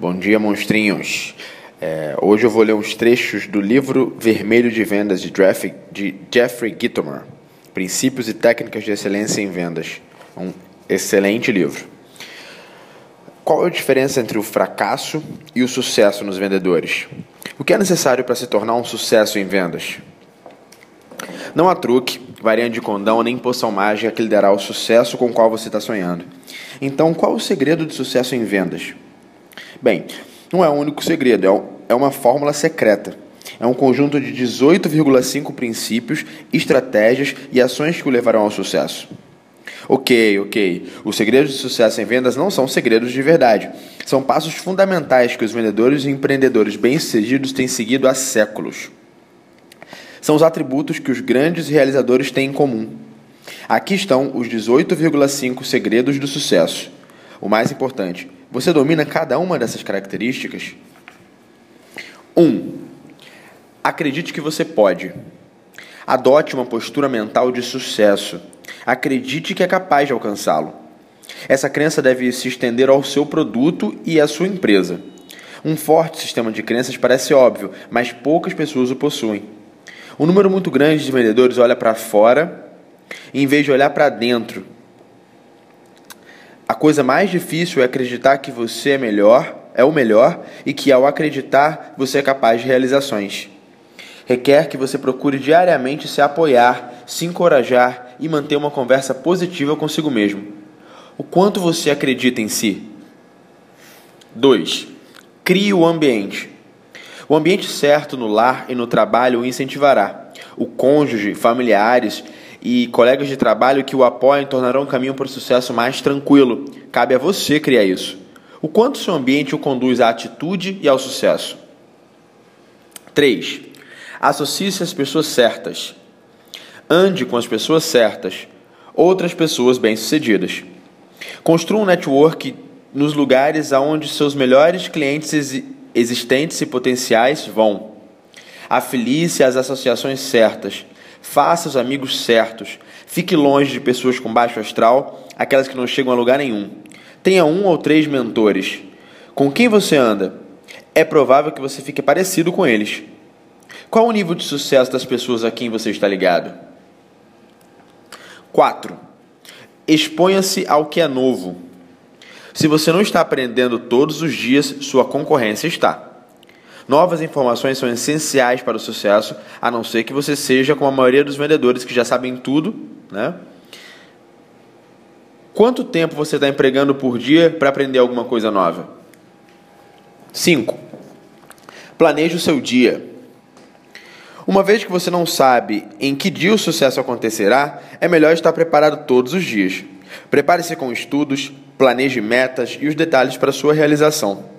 Bom dia, monstrinhos. É, hoje eu vou ler uns trechos do livro Vermelho de Vendas de, de Jeffrey Gitomer, Princípios e Técnicas de Excelência em Vendas. Um excelente livro. Qual é a diferença entre o fracasso e o sucesso nos vendedores? O que é necessário para se tornar um sucesso em vendas? Não há truque, variante de condão nem poção mágica que lhe dará o sucesso com o qual você está sonhando. Então, qual o segredo de sucesso em vendas? Bem, não é o único segredo, é, é uma fórmula secreta. É um conjunto de 18,5 princípios, estratégias e ações que o levarão ao sucesso. Ok, ok. Os segredos de sucesso em vendas não são segredos de verdade. São passos fundamentais que os vendedores e empreendedores bem-sucedidos têm seguido há séculos. São os atributos que os grandes realizadores têm em comum. Aqui estão os 18,5 segredos do sucesso. O mais importante, você domina cada uma dessas características? 1. Um, acredite que você pode. Adote uma postura mental de sucesso. Acredite que é capaz de alcançá-lo. Essa crença deve se estender ao seu produto e à sua empresa. Um forte sistema de crenças parece óbvio, mas poucas pessoas o possuem. Um número muito grande de vendedores olha para fora em vez de olhar para dentro a coisa mais difícil é acreditar que você é melhor, é o melhor e que ao acreditar você é capaz de realizações. Requer que você procure diariamente se apoiar, se encorajar e manter uma conversa positiva consigo mesmo. O quanto você acredita em si? 2. Crie o ambiente. O ambiente certo no lar e no trabalho o incentivará. O cônjuge, familiares e colegas de trabalho que o apoiam tornarão o caminho para o sucesso mais tranquilo. Cabe a você criar isso. O quanto seu ambiente o conduz à atitude e ao sucesso. 3. Associe-se às pessoas certas. Ande com as pessoas certas, outras pessoas bem-sucedidas. Construa um network nos lugares aonde seus melhores clientes existentes e potenciais vão. Afilie-se às associações certas Faça os amigos certos. Fique longe de pessoas com baixo astral, aquelas que não chegam a lugar nenhum. Tenha um ou três mentores. Com quem você anda? É provável que você fique parecido com eles. Qual o nível de sucesso das pessoas a quem você está ligado? 4. Exponha-se ao que é novo. Se você não está aprendendo todos os dias, sua concorrência está. Novas informações são essenciais para o sucesso, a não ser que você seja como a maioria dos vendedores que já sabem tudo, né? Quanto tempo você está empregando por dia para aprender alguma coisa nova? 5. Planeje o seu dia. Uma vez que você não sabe em que dia o sucesso acontecerá, é melhor estar preparado todos os dias. Prepare-se com estudos, planeje metas e os detalhes para sua realização.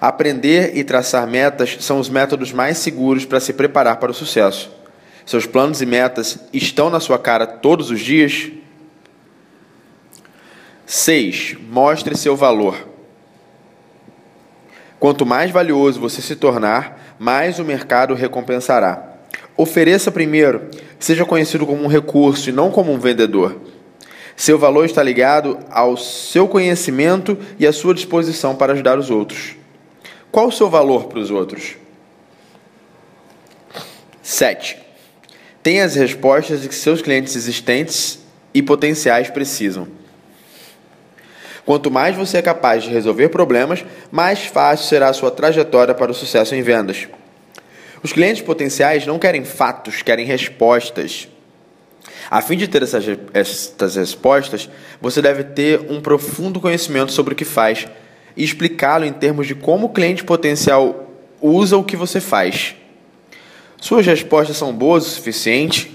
Aprender e traçar metas são os métodos mais seguros para se preparar para o sucesso. Seus planos e metas estão na sua cara todos os dias? 6. Mostre seu valor. Quanto mais valioso você se tornar, mais o mercado recompensará. Ofereça primeiro, seja conhecido como um recurso e não como um vendedor. Seu valor está ligado ao seu conhecimento e à sua disposição para ajudar os outros. Qual o seu valor para os outros? 7. Tenha as respostas que seus clientes existentes e potenciais precisam. Quanto mais você é capaz de resolver problemas, mais fácil será a sua trajetória para o sucesso em vendas. Os clientes potenciais não querem fatos, querem respostas. A fim de ter essas, essas respostas, você deve ter um profundo conhecimento sobre o que faz e explicá-lo em termos de como o cliente potencial usa o que você faz. Suas respostas são boas o suficiente?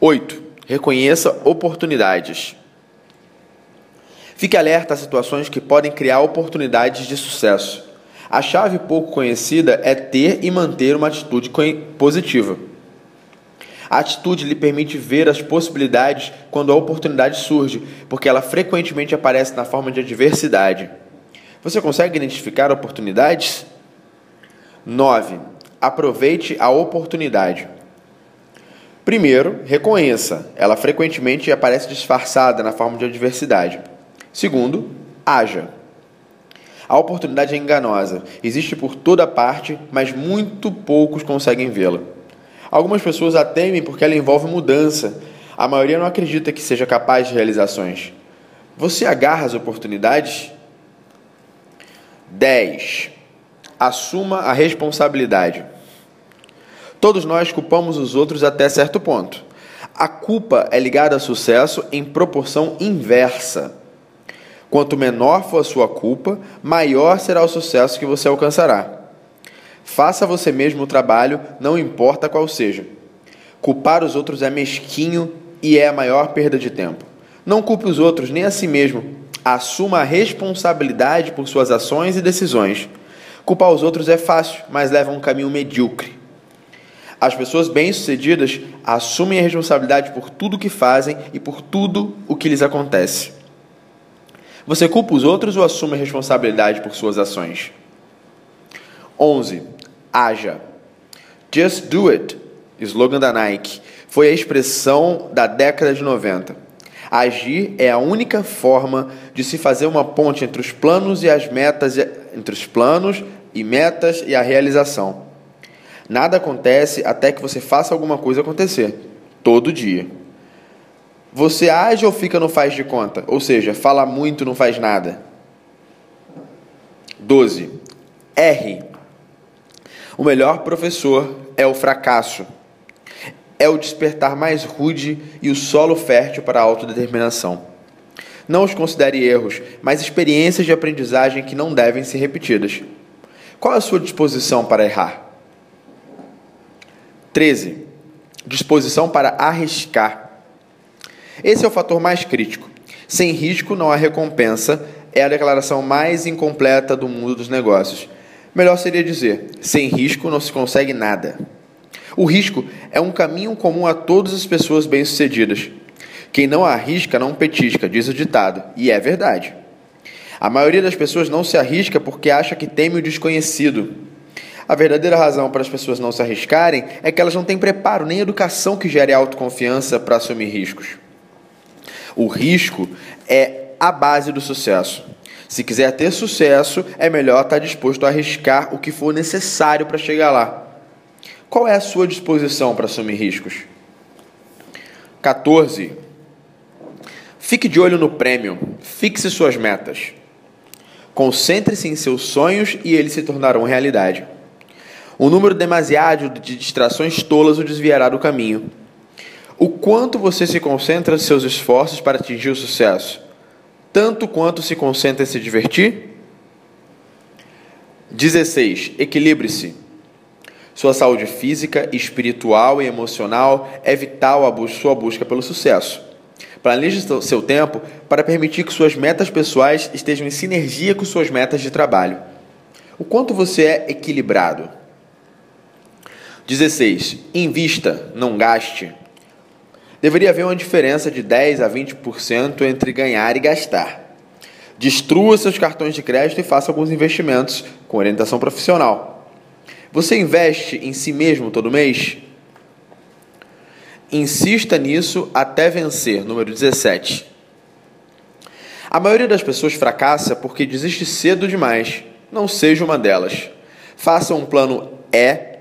8. Reconheça oportunidades. Fique alerta a situações que podem criar oportunidades de sucesso. A chave pouco conhecida é ter e manter uma atitude positiva. A atitude lhe permite ver as possibilidades quando a oportunidade surge, porque ela frequentemente aparece na forma de adversidade. Você consegue identificar oportunidades? 9. Aproveite a oportunidade. Primeiro, reconheça. Ela frequentemente aparece disfarçada na forma de adversidade. Segundo, haja. A oportunidade é enganosa, existe por toda parte, mas muito poucos conseguem vê-la. Algumas pessoas a temem porque ela envolve mudança. A maioria não acredita que seja capaz de realizações. Você agarra as oportunidades? 10. Assuma a responsabilidade. Todos nós culpamos os outros até certo ponto. A culpa é ligada ao sucesso em proporção inversa. Quanto menor for a sua culpa, maior será o sucesso que você alcançará. Faça você mesmo o trabalho, não importa qual seja. Culpar os outros é mesquinho e é a maior perda de tempo. Não culpe os outros nem a si mesmo. Assuma a responsabilidade por suas ações e decisões. Culpar os outros é fácil, mas leva a um caminho medíocre. As pessoas bem-sucedidas assumem a responsabilidade por tudo o que fazem e por tudo o que lhes acontece. Você culpa os outros ou assume a responsabilidade por suas ações? 11. Haja. Just do it, slogan da Nike, foi a expressão da década de 90. Agir é a única forma de se fazer uma ponte entre os planos e as metas, entre os planos e metas e a realização. Nada acontece até que você faça alguma coisa acontecer, todo dia. Você age ou fica no faz de conta? Ou seja, fala muito, não faz nada. 12. R. O melhor professor é o fracasso. É o despertar mais rude e o solo fértil para a autodeterminação. Não os considere erros, mas experiências de aprendizagem que não devem ser repetidas. Qual a sua disposição para errar? 13. Disposição para arriscar. Esse é o fator mais crítico. Sem risco não há recompensa é a declaração mais incompleta do mundo dos negócios. Melhor seria dizer: sem risco não se consegue nada. O risco é um caminho comum a todas as pessoas bem-sucedidas. Quem não arrisca não petisca, diz o ditado, e é verdade. A maioria das pessoas não se arrisca porque acha que teme o desconhecido. A verdadeira razão para as pessoas não se arriscarem é que elas não têm preparo nem educação que gere autoconfiança para assumir riscos. O risco é a base do sucesso. Se quiser ter sucesso, é melhor estar disposto a arriscar o que for necessário para chegar lá. Qual é a sua disposição para assumir riscos? 14. Fique de olho no prêmio. Fixe suas metas. Concentre-se em seus sonhos e eles se tornarão realidade. Um número demasiado de distrações tolas o desviará do caminho. O quanto você se concentra nos seus esforços para atingir o sucesso? Tanto quanto se concentra em se divertir? 16. Equilibre-se. Sua saúde física, espiritual e emocional é vital à sua busca pelo sucesso. Planeje seu tempo para permitir que suas metas pessoais estejam em sinergia com suas metas de trabalho. O quanto você é equilibrado? 16. Invista, não gaste. Deveria haver uma diferença de 10 a 20% entre ganhar e gastar. Destrua seus cartões de crédito e faça alguns investimentos com orientação profissional. Você investe em si mesmo todo mês? Insista nisso até vencer. Número 17. A maioria das pessoas fracassa porque desiste cedo demais. Não seja uma delas. Faça um plano E,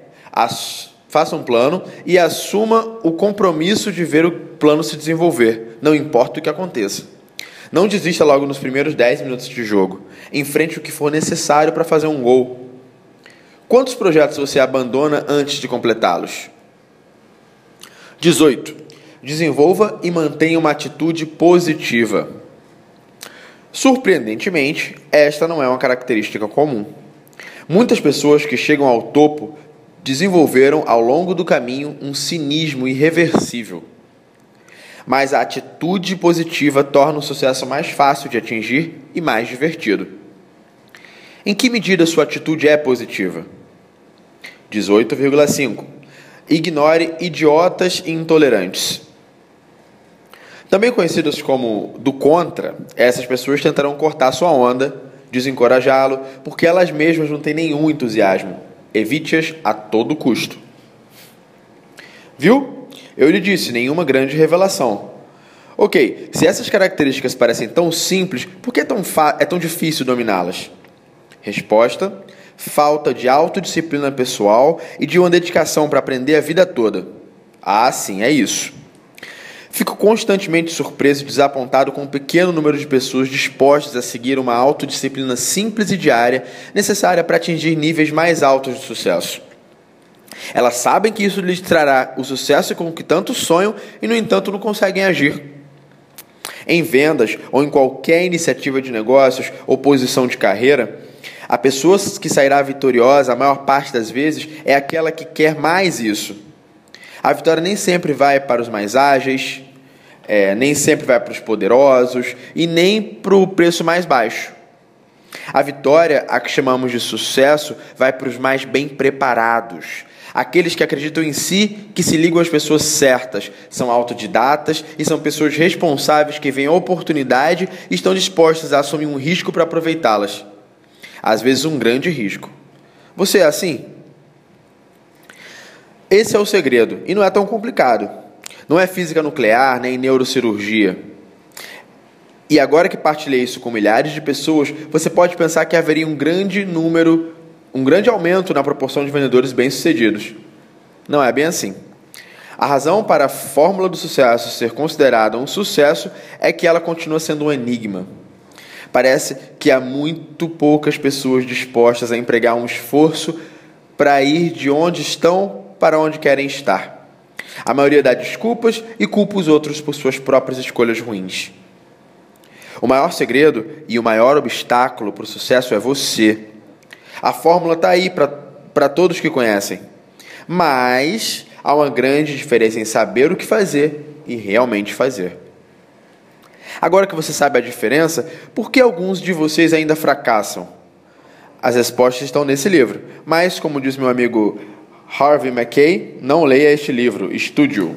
faça um plano e assuma o compromisso de ver o plano se desenvolver, não importa o que aconteça. Não desista logo nos primeiros 10 minutos de jogo. Enfrente o que for necessário para fazer um gol. Quantos projetos você abandona antes de completá-los? 18. Desenvolva e mantenha uma atitude positiva. Surpreendentemente, esta não é uma característica comum. Muitas pessoas que chegam ao topo desenvolveram ao longo do caminho um cinismo irreversível. Mas a atitude positiva torna o sucesso mais fácil de atingir e mais divertido. Em que medida sua atitude é positiva? 18,5. Ignore idiotas e intolerantes. Também conhecidos como do contra, essas pessoas tentarão cortar sua onda, desencorajá-lo, porque elas mesmas não têm nenhum entusiasmo Evite-as a todo custo. Viu? Eu lhe disse, nenhuma grande revelação. Ok, se essas características parecem tão simples, por que é tão, é tão difícil dominá-las? Resposta: falta de autodisciplina pessoal e de uma dedicação para aprender a vida toda. Ah, sim, é isso. Fico constantemente surpreso e desapontado com o um pequeno número de pessoas dispostas a seguir uma autodisciplina simples e diária necessária para atingir níveis mais altos de sucesso. Elas sabem que isso lhes trará o sucesso com que tanto sonham e, no entanto, não conseguem agir. Em vendas ou em qualquer iniciativa de negócios ou posição de carreira, a pessoa que sairá vitoriosa, a maior parte das vezes, é aquela que quer mais isso. A vitória nem sempre vai para os mais ágeis, é, nem sempre vai para os poderosos e nem para o preço mais baixo. A vitória, a que chamamos de sucesso, vai para os mais bem preparados, aqueles que acreditam em si, que se ligam às pessoas certas, são autodidatas e são pessoas responsáveis que veem a oportunidade e estão dispostas a assumir um risco para aproveitá-las. Às vezes, um grande risco. Você é assim? Esse é o segredo e não é tão complicado. Não é física nuclear nem neurocirurgia. E agora que partilhei isso com milhares de pessoas, você pode pensar que haveria um grande número um grande aumento na proporção de vendedores bem-sucedidos. Não é bem assim. A razão para a fórmula do sucesso ser considerada um sucesso é que ela continua sendo um enigma. Parece que há muito poucas pessoas dispostas a empregar um esforço para ir de onde estão para onde querem estar. A maioria dá desculpas e culpa os outros por suas próprias escolhas ruins. O maior segredo e o maior obstáculo para o sucesso é você. A fórmula está aí para todos que conhecem. Mas há uma grande diferença em saber o que fazer e realmente fazer. Agora que você sabe a diferença, por que alguns de vocês ainda fracassam? As respostas estão nesse livro, mas, como diz meu amigo Harvey McKay, não leia este livro, estude-o.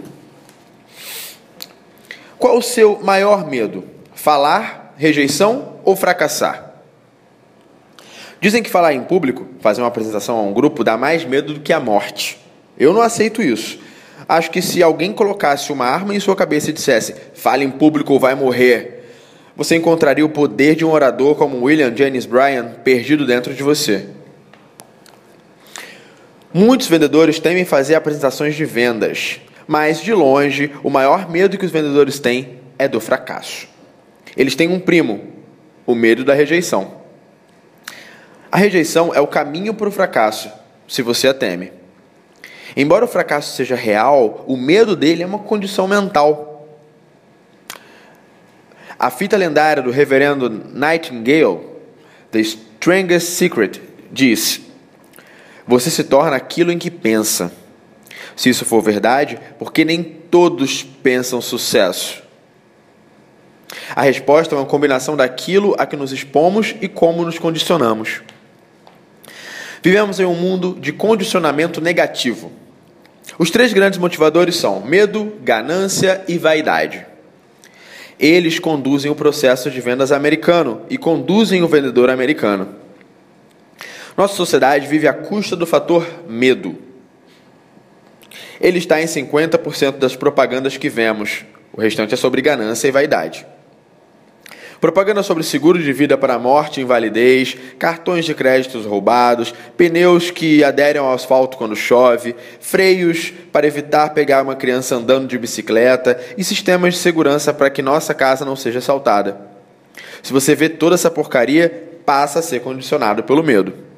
Qual o seu maior medo? Falar, rejeição ou fracassar? Dizem que falar em público, fazer uma apresentação a um grupo, dá mais medo do que a morte. Eu não aceito isso. Acho que se alguém colocasse uma arma em sua cabeça e dissesse, fale em público ou vai morrer, você encontraria o poder de um orador como William Jennings Bryan perdido dentro de você. Muitos vendedores temem fazer apresentações de vendas, mas de longe, o maior medo que os vendedores têm é do fracasso. Eles têm um primo, o medo da rejeição. A rejeição é o caminho para o fracasso, se você a teme. Embora o fracasso seja real, o medo dele é uma condição mental. A fita lendária do reverendo Nightingale, The Strangest Secret, diz: Você se torna aquilo em que pensa. Se isso for verdade, porque nem todos pensam sucesso. A resposta é uma combinação daquilo a que nos expomos e como nos condicionamos. Vivemos em um mundo de condicionamento negativo. Os três grandes motivadores são medo, ganância e vaidade. Eles conduzem o processo de vendas americano e conduzem o vendedor americano. Nossa sociedade vive à custa do fator medo. Ele está em 50% das propagandas que vemos, o restante é sobre ganância e vaidade. Propaganda sobre seguro de vida para morte invalidez, cartões de créditos roubados, pneus que aderem ao asfalto quando chove, freios para evitar pegar uma criança andando de bicicleta e sistemas de segurança para que nossa casa não seja assaltada. Se você vê toda essa porcaria, passa a ser condicionado pelo medo.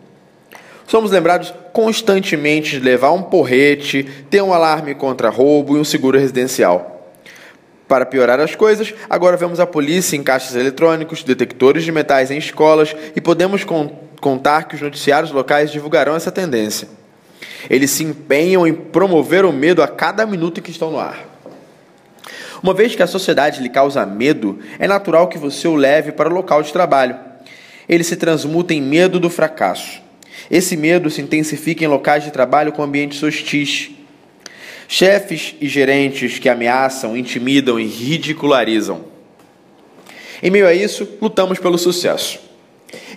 Somos lembrados constantemente de levar um porrete, ter um alarme contra roubo e um seguro residencial. Para piorar as coisas, agora vemos a polícia em caixas eletrônicos, detectores de metais em escolas e podemos con contar que os noticiários locais divulgarão essa tendência. Eles se empenham em promover o medo a cada minuto que estão no ar. Uma vez que a sociedade lhe causa medo, é natural que você o leve para o local de trabalho. Ele se transmuta em medo do fracasso. Esse medo se intensifica em locais de trabalho com ambientes hostis chefes e gerentes que ameaçam, intimidam e ridicularizam. Em meio a isso, lutamos pelo sucesso.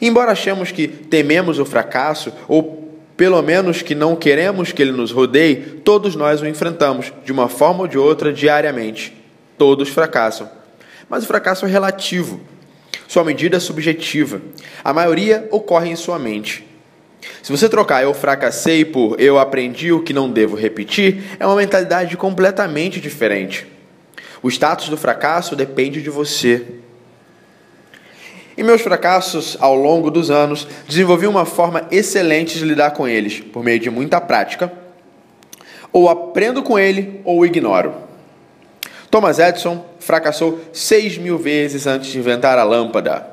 Embora achemos que tememos o fracasso, ou pelo menos que não queremos que ele nos rodeie, todos nós o enfrentamos, de uma forma ou de outra, diariamente. Todos fracassam. Mas o fracasso é relativo. Sua medida é subjetiva. A maioria ocorre em sua mente. Se você trocar eu fracassei por eu aprendi o que não devo repetir, é uma mentalidade completamente diferente. O status do fracasso depende de você. Em meus fracassos ao longo dos anos, desenvolvi uma forma excelente de lidar com eles, por meio de muita prática. Ou aprendo com ele ou ignoro. Thomas Edison fracassou 6 mil vezes antes de inventar a lâmpada.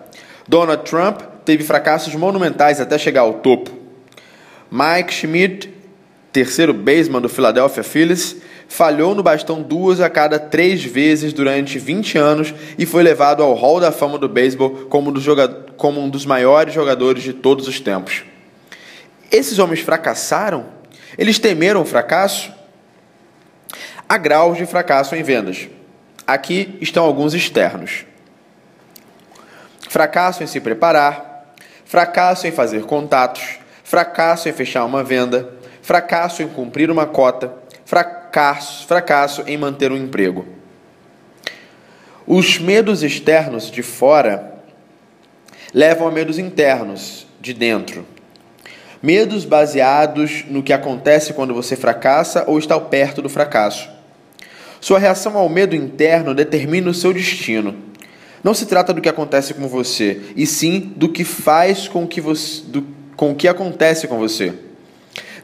Donald Trump teve fracassos monumentais até chegar ao topo. Mike Schmidt, terceiro baseman do Philadelphia Phillies, falhou no bastão duas a cada três vezes durante 20 anos e foi levado ao Hall da Fama do beisebol como, um dos como um dos maiores jogadores de todos os tempos. Esses homens fracassaram? Eles temeram o fracasso? Há graus de fracasso em vendas. Aqui estão alguns externos: fracasso em se preparar, fracasso em fazer contatos, fracasso em fechar uma venda, fracasso em cumprir uma cota, fracasso, fracasso em manter um emprego. Os medos externos de fora levam a medos internos de dentro. Medos baseados no que acontece quando você fracassa ou está perto do fracasso. Sua reação ao medo interno determina o seu destino. Não se trata do que acontece com você, e sim do que faz com que você, do, com o que acontece com você.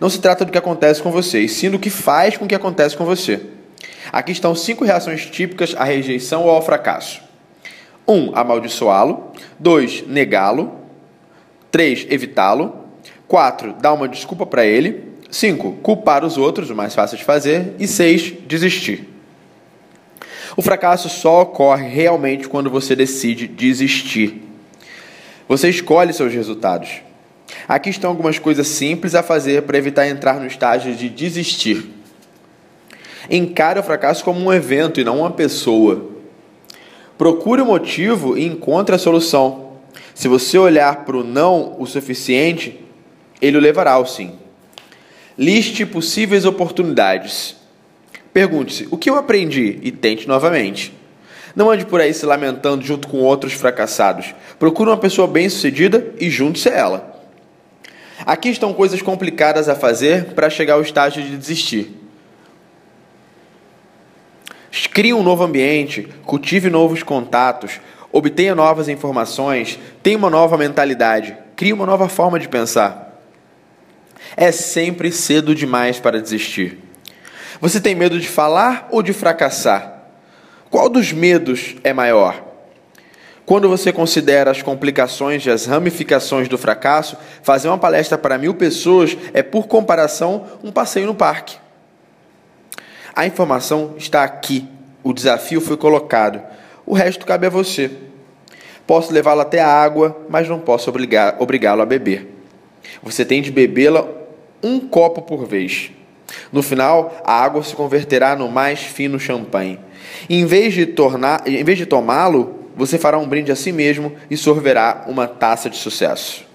Não se trata do que acontece com você, e sim do que faz com o que acontece com você. Aqui estão cinco reações típicas à rejeição ou ao fracasso: 1. Um, amaldiçoá-lo. 2. Negá-lo. 3. Evitá-lo. 4. Dar uma desculpa para ele. 5. Culpar os outros, o mais fácil de fazer. E 6. Desistir. O fracasso só ocorre realmente quando você decide desistir. Você escolhe seus resultados. Aqui estão algumas coisas simples a fazer para evitar entrar no estágio de desistir. Encare o fracasso como um evento e não uma pessoa. Procure o motivo e encontre a solução. Se você olhar para o não o suficiente, ele o levará ao sim. Liste possíveis oportunidades. Pergunte-se: o que eu aprendi? E tente novamente. Não ande por aí se lamentando junto com outros fracassados. Procure uma pessoa bem-sucedida e junte-se a ela. Aqui estão coisas complicadas a fazer para chegar ao estágio de desistir. Crie um novo ambiente, cultive novos contatos, obtenha novas informações, tenha uma nova mentalidade, crie uma nova forma de pensar. É sempre cedo demais para desistir. Você tem medo de falar ou de fracassar? Qual dos medos é maior? Quando você considera as complicações e as ramificações do fracasso, fazer uma palestra para mil pessoas é, por comparação, um passeio no parque. A informação está aqui, o desafio foi colocado, o resto cabe a você. Posso levá-lo até a água, mas não posso obrigá-lo a beber. Você tem de bebê-la um copo por vez. No final, a água se converterá no mais fino champanhe. Em vez de, tornar, em vez de tomá-lo, você fará um brinde a si mesmo e sorverá uma taça de sucesso.